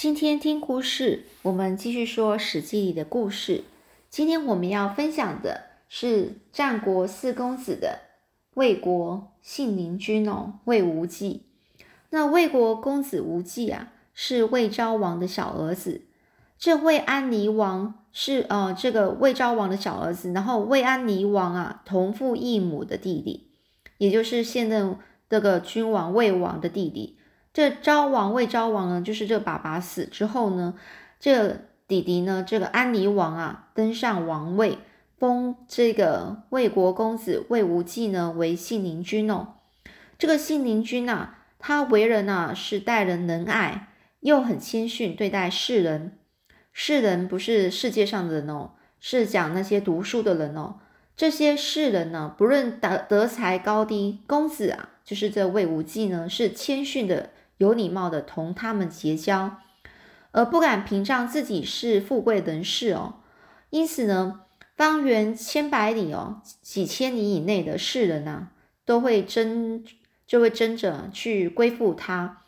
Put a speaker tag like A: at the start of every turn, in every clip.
A: 今天听故事，我们继续说《史记》里的故事。今天我们要分享的是战国四公子的魏国信陵君哦，魏无忌。那魏国公子无忌啊，是魏昭王的小儿子。这魏安妮王是呃这个魏昭王的小儿子，然后魏安妮王啊同父异母的弟弟，也就是现任这个君王魏王的弟弟。这昭王魏昭王呢，就是这爸爸死之后呢，这弟弟呢，这个安妮王啊，登上王位，封这个魏国公子魏无忌呢为信陵君哦。这个信陵君呐，他为人呐是待人仁爱，又很谦逊对待世人。世人不是世界上的人哦，是讲那些读书的人哦。这些世人呢，不论德德才高低，公子啊，就是这魏无忌呢，是谦逊的。有礼貌的同他们结交，而不敢屏障自己是富贵人士哦。因此呢，方圆千百里哦，几千里以内的世人呐，都会争，就会争着去归附他。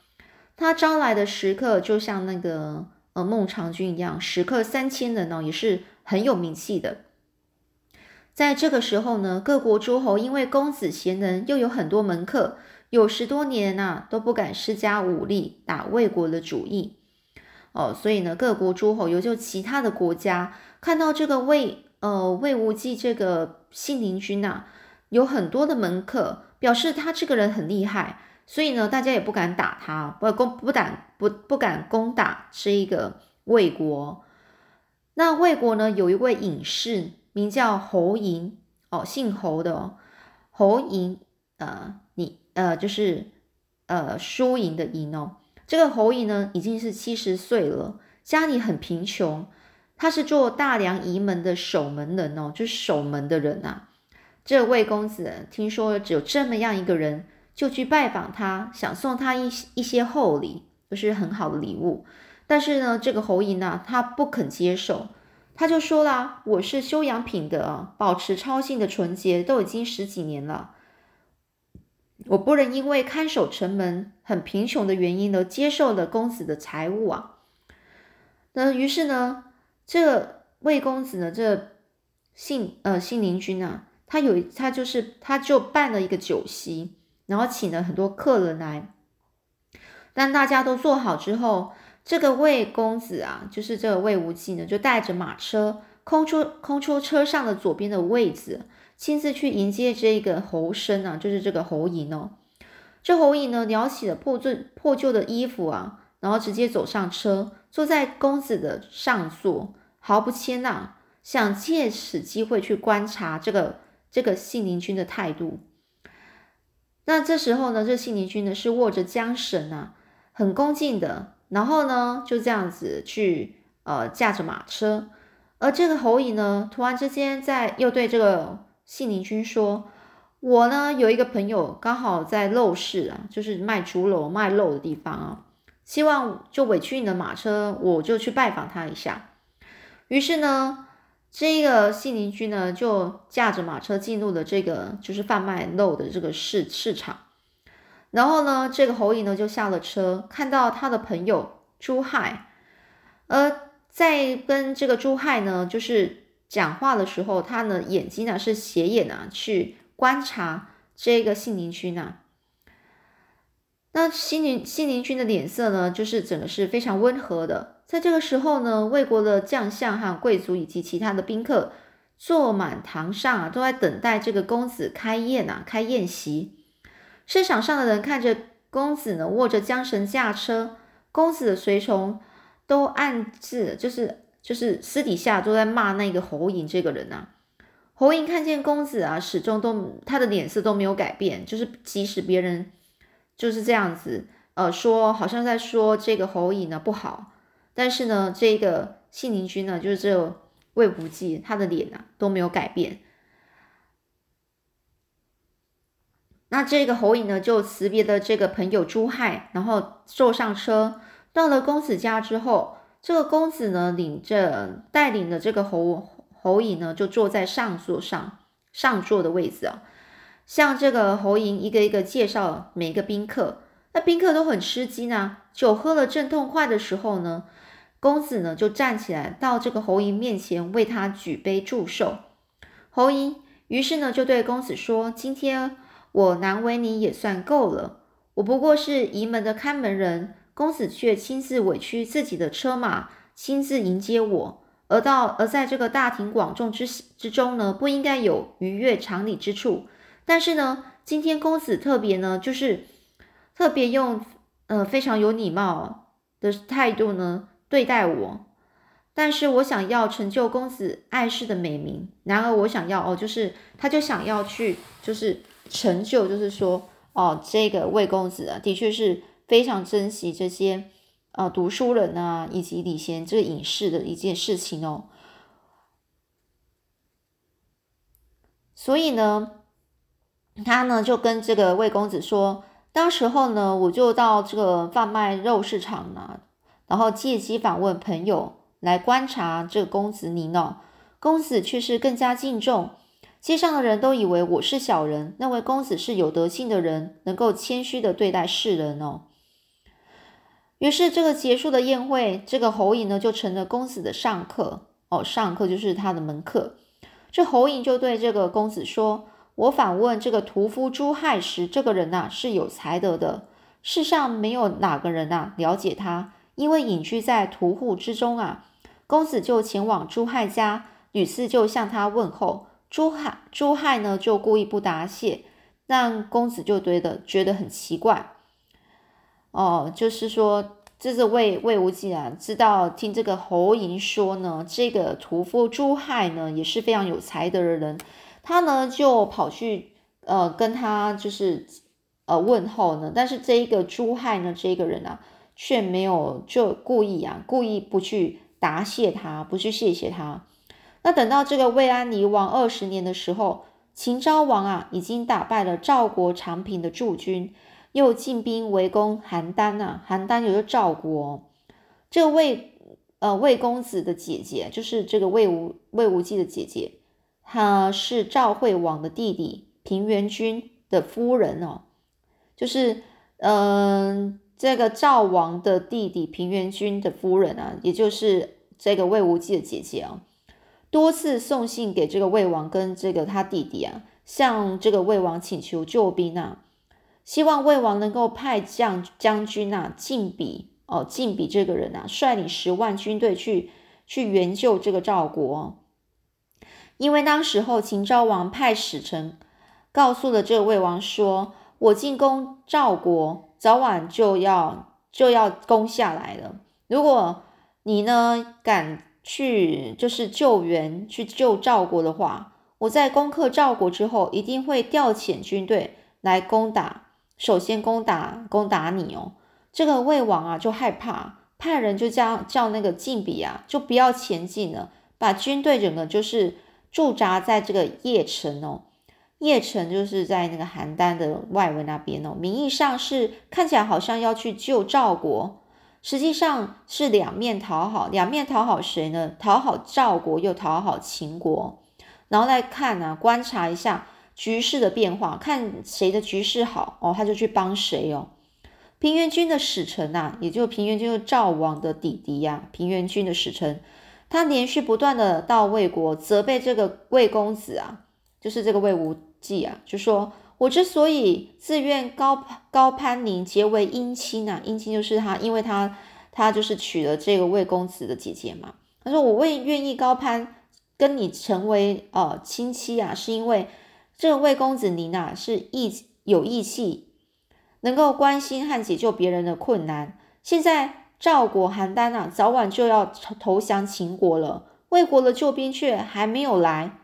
A: 他招来的食客，就像那个呃孟尝君一样，食客三千人呢，也是很有名气的。在这个时候呢，各国诸侯因为公子贤能，又有很多门客。有十多年呐，都不敢施加武力打魏国的主意。哦，所以呢，各国诸侯，有就其他的国家看到这个魏呃魏无忌这个信陵君呐，有很多的门客，表示他这个人很厉害，所以呢，大家也不敢打他，不攻不敢不不敢攻打这一个魏国。那魏国呢，有一位隐士名叫侯嬴哦，姓侯的侯嬴呃，你。呃，就是呃，输赢的赢哦。这个侯嬴呢，已经是七十岁了，家里很贫穷。他是做大梁仪门的守门人哦，就是守门的人呐。这魏公子听说只有这么样一个人，就去拜访他，想送他一一些厚礼，就是很好的礼物。但是呢，这个侯嬴呢，他不肯接受，他就说啦：“我是修养品德，保持超性的纯洁，都已经十几年了。”我不能因为看守城门很贫穷的原因呢接受了公子的财物啊。那于是呢，这魏公子呢，这信呃信陵君啊，他有他就是他就办了一个酒席，然后请了很多客人来。但大家都坐好之后，这个魏公子啊，就是这个魏无忌呢，就带着马车空出空出车上的左边的位置。亲自去迎接这个侯生啊，就是这个侯嬴哦。这侯嬴呢，撩起了破旧破旧的衣服啊，然后直接走上车，坐在公子的上座，毫不谦让，想借此机会去观察这个这个信陵君的态度。那这时候呢，这信陵君呢是握着缰绳啊，很恭敬的，然后呢就这样子去呃驾着马车，而这个侯嬴呢，突然之间在又对这个。信陵君说：“我呢有一个朋友，刚好在肉市啊，就是卖竹篓、卖肉的地方啊，希望就委屈你的马车，我就去拜访他一下。”于是呢，这个信陵君呢就驾着马车进入了这个就是贩卖肉的这个市市场。然后呢，这个侯嬴呢就下了车，看到他的朋友朱亥，而在跟这个朱亥呢就是。讲话的时候，他呢眼睛呢是斜眼啊，去观察这个信陵君呐。那信陵信陵君的脸色呢，就是整个是非常温和的。在这个时候呢，魏国的将相和贵族以及其他的宾客坐满堂上啊，都在等待这个公子开宴啊，开宴席。市场上的人看着公子呢握着缰绳驾车，公子的随从都暗自就是。就是私底下都在骂那个侯嬴这个人呐。侯嬴看见公子啊，始终都他的脸色都没有改变，就是即使别人就是这样子，呃，说好像在说这个侯嬴呢不好，但是呢，这个信陵君呢，就是这魏无忌，他的脸啊都没有改变。那这个侯嬴呢，就辞别的这个朋友朱亥，然后坐上车，到了公子家之后。这个公子呢，领着带领的这个侯侯嬴呢，就坐在上座上上座的位置啊，向这个侯嬴一个一个介绍每一个宾客。那宾客都很吃惊啊。酒喝了正痛快的时候呢，公子呢就站起来到这个侯嬴面前为他举杯祝寿。侯嬴于是呢就对公子说：“今天我难为你也算够了。我不过是仪门的看门人，公子却亲自委屈自己的车马，亲自迎接我。而到而在这个大庭广众之之中呢，不应该有逾越常理之处。但是呢，今天公子特别呢，就是特别用。”呃，非常有礼貌的态度呢对待我，但是我想要成就公子爱世的美名。然而我想要哦，就是他就想要去，就是成就，就是说哦，这个魏公子啊，的确是非常珍惜这些呃读书人啊，以及礼贤这个隐士的一件事情哦。所以呢，他呢就跟这个魏公子说。当时候呢，我就到这个贩卖肉市场呢，然后借机访问朋友来观察这个公子您哦。公子却是更加敬重，街上的人都以为我是小人，认为公子是有德性的人，能够谦虚的对待世人哦。于是这个结束的宴会，这个侯嬴呢就成了公子的上客哦，上客就是他的门客。这侯嬴就对这个公子说。我反问这个屠夫朱亥时，这个人呐是有才德的，世上没有哪个人呐了解他，因为隐居在屠户之中啊。公子就前往朱亥家，屡次就向他问候。朱亥朱亥呢就故意不答谢，让公子就觉得觉得很奇怪。哦，就是说，这是魏魏无忌啊，知道听这个侯嬴说呢，这个屠夫朱亥呢也是非常有才德的人。他呢就跑去呃跟他就是呃问候呢，但是这一个朱亥呢这个人啊却没有就故意啊故意不去答谢他，不去谢谢他。那等到这个魏安离王二十年的时候，秦昭王啊已经打败了赵国长平的驻军，又进兵围攻邯郸啊，邯郸有个赵国。这个魏呃魏公子的姐姐，就是这个魏无魏无忌的姐姐。她是赵惠王的弟弟平原君的夫人哦，就是嗯，这个赵王的弟弟平原君的夫人啊，也就是这个魏无忌的姐姐啊，多次送信给这个魏王跟这个他弟弟啊，向这个魏王请求救兵啊，希望魏王能够派将将军啊晋比哦，晋比这个人啊，率领十万军队去去援救这个赵国。因为当时候秦昭王派使臣告诉了这个魏王说：“我进攻赵国，早晚就要就要攻下来了。如果你呢敢去就是救援去救赵国的话，我在攻克赵国之后，一定会调遣军队来攻打，首先攻打攻打你哦。”这个魏王啊就害怕，派人就叫叫那个晋比啊，就不要前进了，把军队整个就是。驻扎在这个邺城哦，邺城就是在那个邯郸的外围那边哦。名义上是看起来好像要去救赵国，实际上是两面讨好，两面讨好谁呢？讨好赵国又讨好秦国。然后来看呢，观察一下局势的变化，看谁的局势好哦，他就去帮谁哦。平原君的使臣呐，也就平原君是赵王的弟弟呀，平原君的使臣。他连续不断的到魏国责备这个魏公子啊，就是这个魏无忌啊，就说我之所以自愿高高攀您结为姻亲啊，姻亲就是他，因为他他就是娶了这个魏公子的姐姐嘛。他说我为愿意高攀跟你成为呃亲戚啊，是因为这魏公子您啊是义有义气，能够关心和解救别人的困难。现在。赵国邯郸啊，早晚就要投降秦国了。魏国的救兵却还没有来。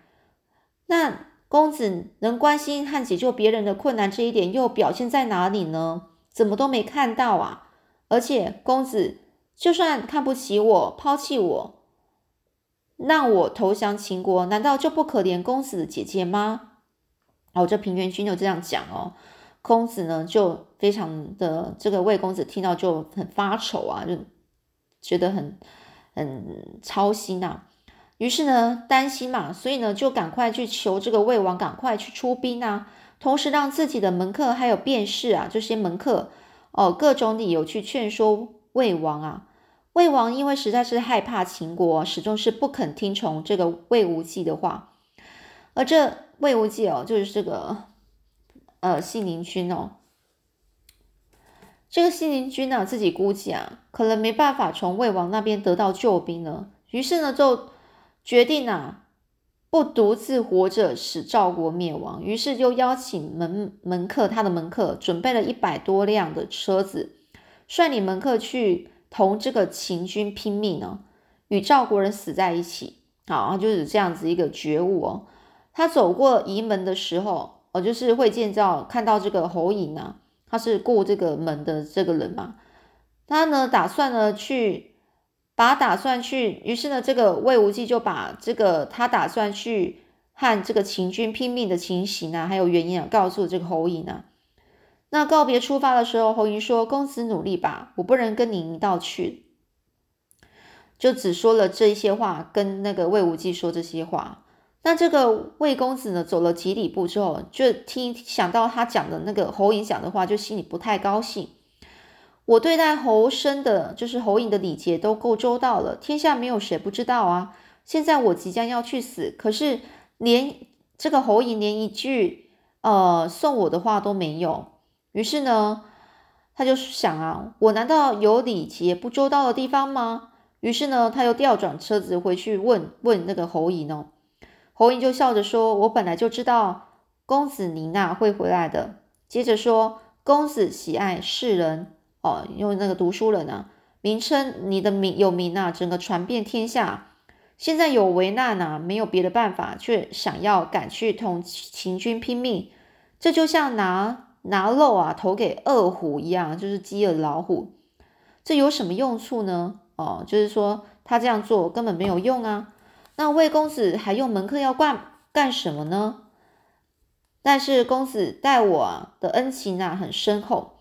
A: 那公子能关心和解救别人的困难这一点，又表现在哪里呢？怎么都没看到啊！而且公子就算看不起我、抛弃我，让我投降秦国，难道就不可怜公子的姐姐吗？哦，这平原君就这样讲哦。公子呢，就非常的这个魏公子听到就很发愁啊，就觉得很很操心呐。于是呢，担心嘛，所以呢，就赶快去求这个魏王赶快去出兵啊，同时让自己的门客还有便士啊这些门客哦各种理由去劝说魏王啊。魏王因为实在是害怕秦国，始终是不肯听从这个魏无忌的话。而这魏无忌哦，就是这个呃信陵君哦。这个信陵君呢，自己估计啊，可能没办法从魏王那边得到救兵了，于是呢，就决定啊，不独自活着使赵国灭亡。于是就邀请门门客，他的门客准备了一百多辆的车子，率领门客去同这个秦军拼命呢，与赵国人死在一起。好，就是这样子一个觉悟哦。他走过仪门的时候，哦，就是会见到看到这个侯嬴啊。他是过这个门的这个人嘛？他呢打算呢去把打算去，于是呢这个魏无忌就把这个他打算去和这个秦军拼命的情形啊，还有原因啊，告诉这个侯嬴啊。那告别出发的时候，侯嬴说：“公子努力吧，我不能跟你一道去。”就只说了这一些话，跟那个魏无忌说这些话。那这个魏公子呢，走了几里步之后，就听想到他讲的那个侯嬴讲的话，就心里不太高兴。我对待侯生的，就是侯嬴的礼节都够周到了，天下没有谁不知道啊。现在我即将要去死，可是连这个侯嬴连一句呃送我的话都没有。于是呢，他就想啊，我难道有礼节不周到的地方吗？于是呢，他又调转车子回去问问那个侯嬴哦。侯嬴就笑着说：“我本来就知道公子您啊会回来的。”接着说：“公子喜爱世人哦，用那个读书人啊名称，你的名有名啊，整个传遍天下。现在有危难啊，没有别的办法，却想要赶去同秦军拼命，这就像拿拿肉啊投给饿虎一样，就是饥饿的老虎。这有什么用处呢？哦，就是说他这样做根本没有用啊。”那魏公子还用门客要干干什么呢？但是公子待我的恩情啊很深厚。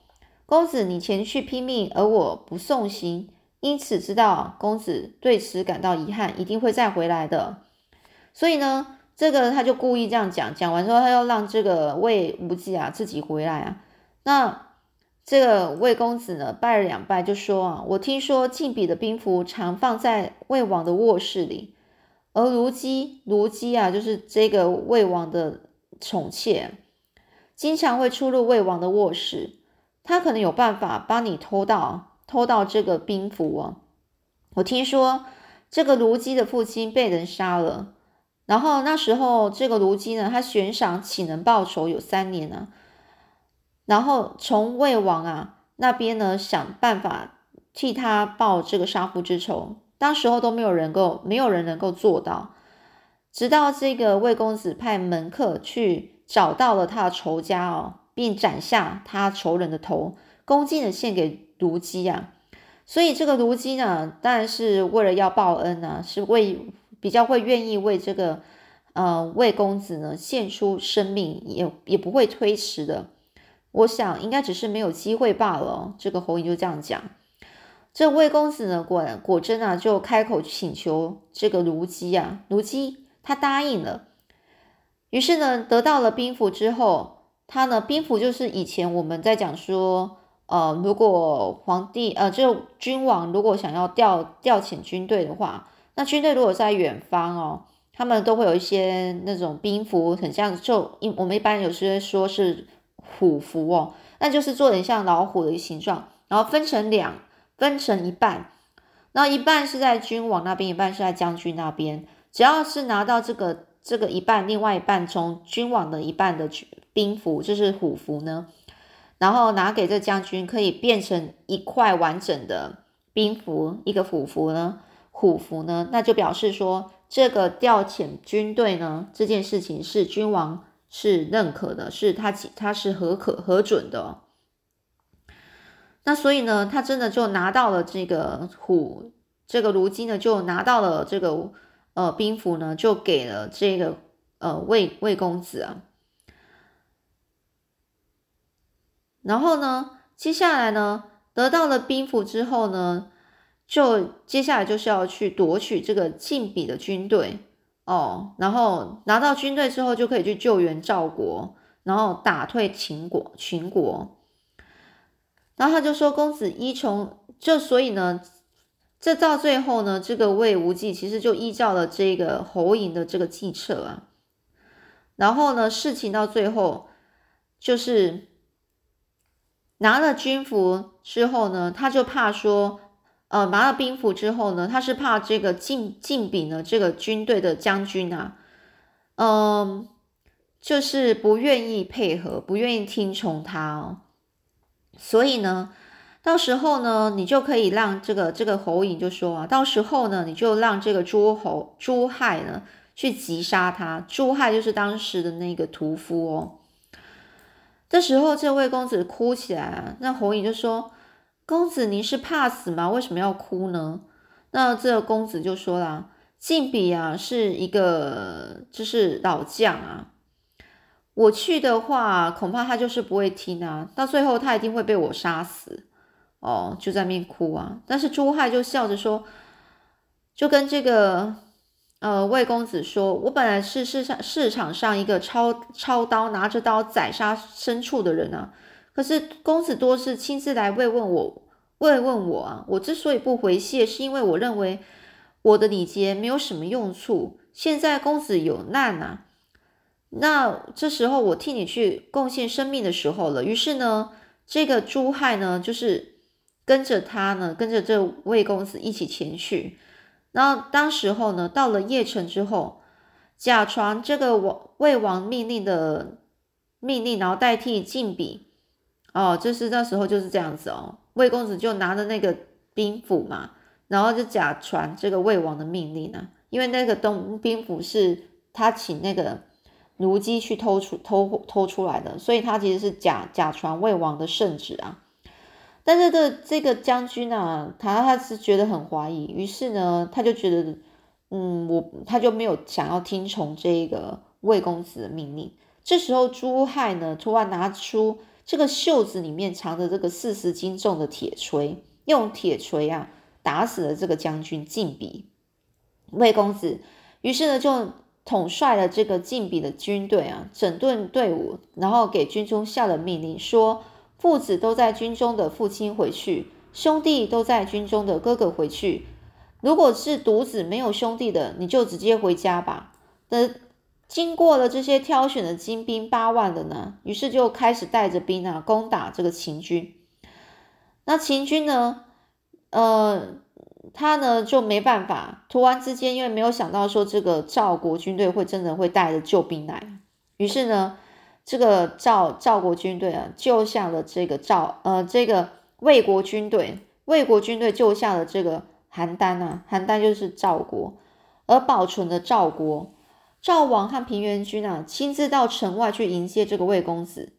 A: 公子你前去拼命，而我不送行，因此知道公子对此感到遗憾，一定会再回来的。所以呢，这个他就故意这样讲，讲完之后他要让这个魏无忌啊自己回来啊。那这个魏公子呢拜了两拜，就说啊，我听说晋鄙的兵符常放在魏王的卧室里。而卢姬，卢姬啊，就是这个魏王的宠妾，经常会出入魏王的卧室。他可能有办法帮你偷到偷到这个兵符啊。我听说这个卢姬的父亲被人杀了，然后那时候这个卢姬呢，他悬赏岂能报仇有三年呢？然后从魏王啊那边呢想办法替他报这个杀父之仇。当时候都没有人够，没有人能够做到。直到这个魏公子派门客去找到了他的仇家哦，并斩下他仇人的头，恭敬的献给卢姬啊。所以这个卢姬呢，当然是为了要报恩呢，是为比较会愿意为这个呃魏公子呢献出生命，也也不会推迟的。我想应该只是没有机会罢了。这个侯嬴就这样讲。这魏公子呢，果果真啊，就开口请求这个卢姬啊，卢姬他答应了。于是呢，得到了兵符之后，他呢，兵符就是以前我们在讲说，呃，如果皇帝呃，就君王如果想要调调遣军队的话，那军队如果在远方哦，他们都会有一些那种兵符，很像就一我们一般有些说是虎符哦，那就是做点像老虎的形状，然后分成两。分成一半，那一半是在君王那边，一半是在将军那边。只要是拿到这个这个一半，另外一半从君王的一半的兵符，就是虎符呢，然后拿给这将军，可以变成一块完整的兵符，一个虎符呢，虎符呢，那就表示说这个调遣军队呢，这件事情是君王是认可的，是他他是核可核准的。那所以呢，他真的就拿到了这个虎，这个卢姬呢就拿到了这个呃兵符呢，就给了这个呃魏魏公子啊。然后呢，接下来呢，得到了兵符之后呢，就接下来就是要去夺取这个晋鄙的军队哦。然后拿到军队之后，就可以去救援赵国，然后打退秦国，秦国。然后他就说：“公子依从，就所以呢，这到最后呢，这个魏无忌其实就依照了这个侯嬴的这个计策啊。然后呢，事情到最后就是拿了军服之后呢，他就怕说，呃，拿了兵符之后呢，他是怕这个晋晋鄙呢这个军队的将军啊，嗯，就是不愿意配合，不愿意听从他哦。”所以呢，到时候呢，你就可以让这个这个侯嬴就说啊，到时候呢，你就让这个诸侯朱亥呢去击杀他。朱亥就是当时的那个屠夫哦。这时候，这位公子哭起来啊，那侯嬴就说：“公子，您是怕死吗？为什么要哭呢？”那这个公子就说了：“晋鄙啊，是一个就是老将啊。”我去的话，恐怕他就是不会听啊，到最后他一定会被我杀死哦，就在那边哭啊。但是朱亥就笑着说，就跟这个呃魏公子说：“我本来是市上市场上一个操操刀拿着刀宰杀牲畜的人啊，可是公子多是亲自来慰问我，慰问我啊。我之所以不回谢，是因为我认为我的礼节没有什么用处。现在公子有难啊。”那这时候我替你去贡献生命的时候了。于是呢，这个朱亥呢，就是跟着他呢，跟着这魏公子一起前去。然后当时候呢，到了邺城之后，假传这个王魏王命令的命令，然后代替晋鄙。哦，就是那时候就是这样子哦。魏公子就拿着那个兵符嘛，然后就假传这个魏王的命令啊，因为那个东兵符是他请那个。奴基去偷出偷偷出来的，所以他其实是假假传魏王的圣旨啊。但是这这个将军啊，他他是觉得很怀疑，于是呢，他就觉得，嗯，我他就没有想要听从这个魏公子的命令。这时候朱亥呢，突然拿出这个袖子里面藏着这个四十斤重的铁锤，用铁锤啊打死了这个将军晋鄙。魏公子于是呢就。统帅了这个晋鄙的军队啊，整顿队伍，然后给军中下了命令，说父子都在军中的父亲回去，兄弟都在军中的哥哥回去。如果是独子没有兄弟的，你就直接回家吧。那经过了这些挑选的精兵八万的呢，于是就开始带着兵啊攻打这个秦军。那秦军呢，呃。他呢就没办法，突然之间，因为没有想到说这个赵国军队会真的会带着救兵来，于是呢，这个赵赵国军队啊救下了这个赵呃这个魏国军队，魏国军队救下了这个邯郸啊，邯郸就是赵国，而保存了赵国。赵王和平原君啊亲自到城外去迎接这个魏公子，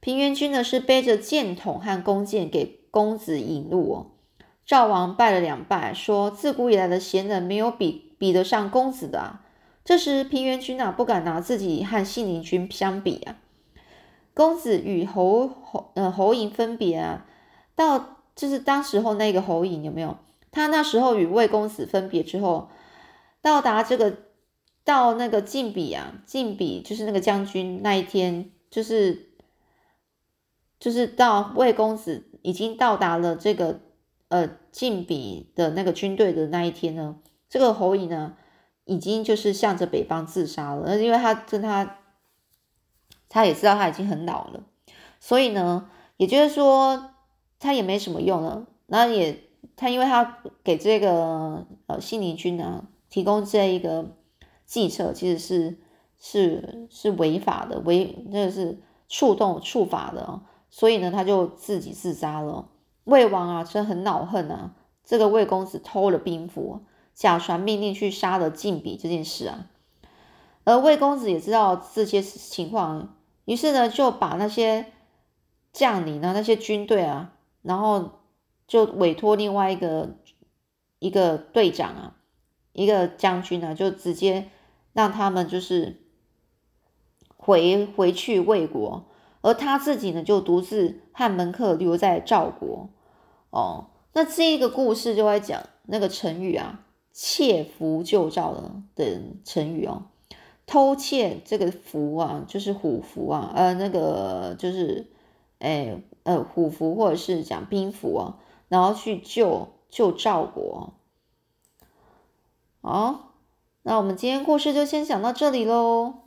A: 平原君呢是背着箭筒和弓箭给公子引路哦。赵王拜了两拜，说：“自古以来的贤人，没有比比得上公子的啊。”这时平原君啊，不敢拿自己和信陵君相比啊。公子与侯侯呃侯嬴分别啊，到就是当时候那个侯嬴有没有？他那时候与魏公子分别之后，到达这个到那个晋鄙啊，晋鄙就是那个将军那一天，就是就是到魏公子已经到达了这个。呃，晋鄙的那个军队的那一天呢，这个侯乙呢，已经就是向着北方自杀了。那因为他跟他，他也知道他已经很老了，所以呢，也就是说他也没什么用了。那也他因为他给这个呃信陵君呢提供这一个计策，其实是是是违法的，违那个是触动触法的，所以呢，他就自己自杀了。魏王啊，真很恼恨啊！这个魏公子偷了兵符，假传命令去杀了晋鄙这件事啊。而魏公子也知道这些情况，于是呢，就把那些将领呢、那些军队啊，然后就委托另外一个一个队长啊、一个将军呢，就直接让他们就是回回去魏国，而他自己呢，就独自和门客留在赵国。哦，那这一个故事就在讲那个成语啊，“窃符救赵”的的成语哦。偷窃这个符啊，就是虎符啊，呃，那个就是哎呃虎符或者是讲兵符哦，然后去救救赵国。好，那我们今天故事就先讲到这里喽。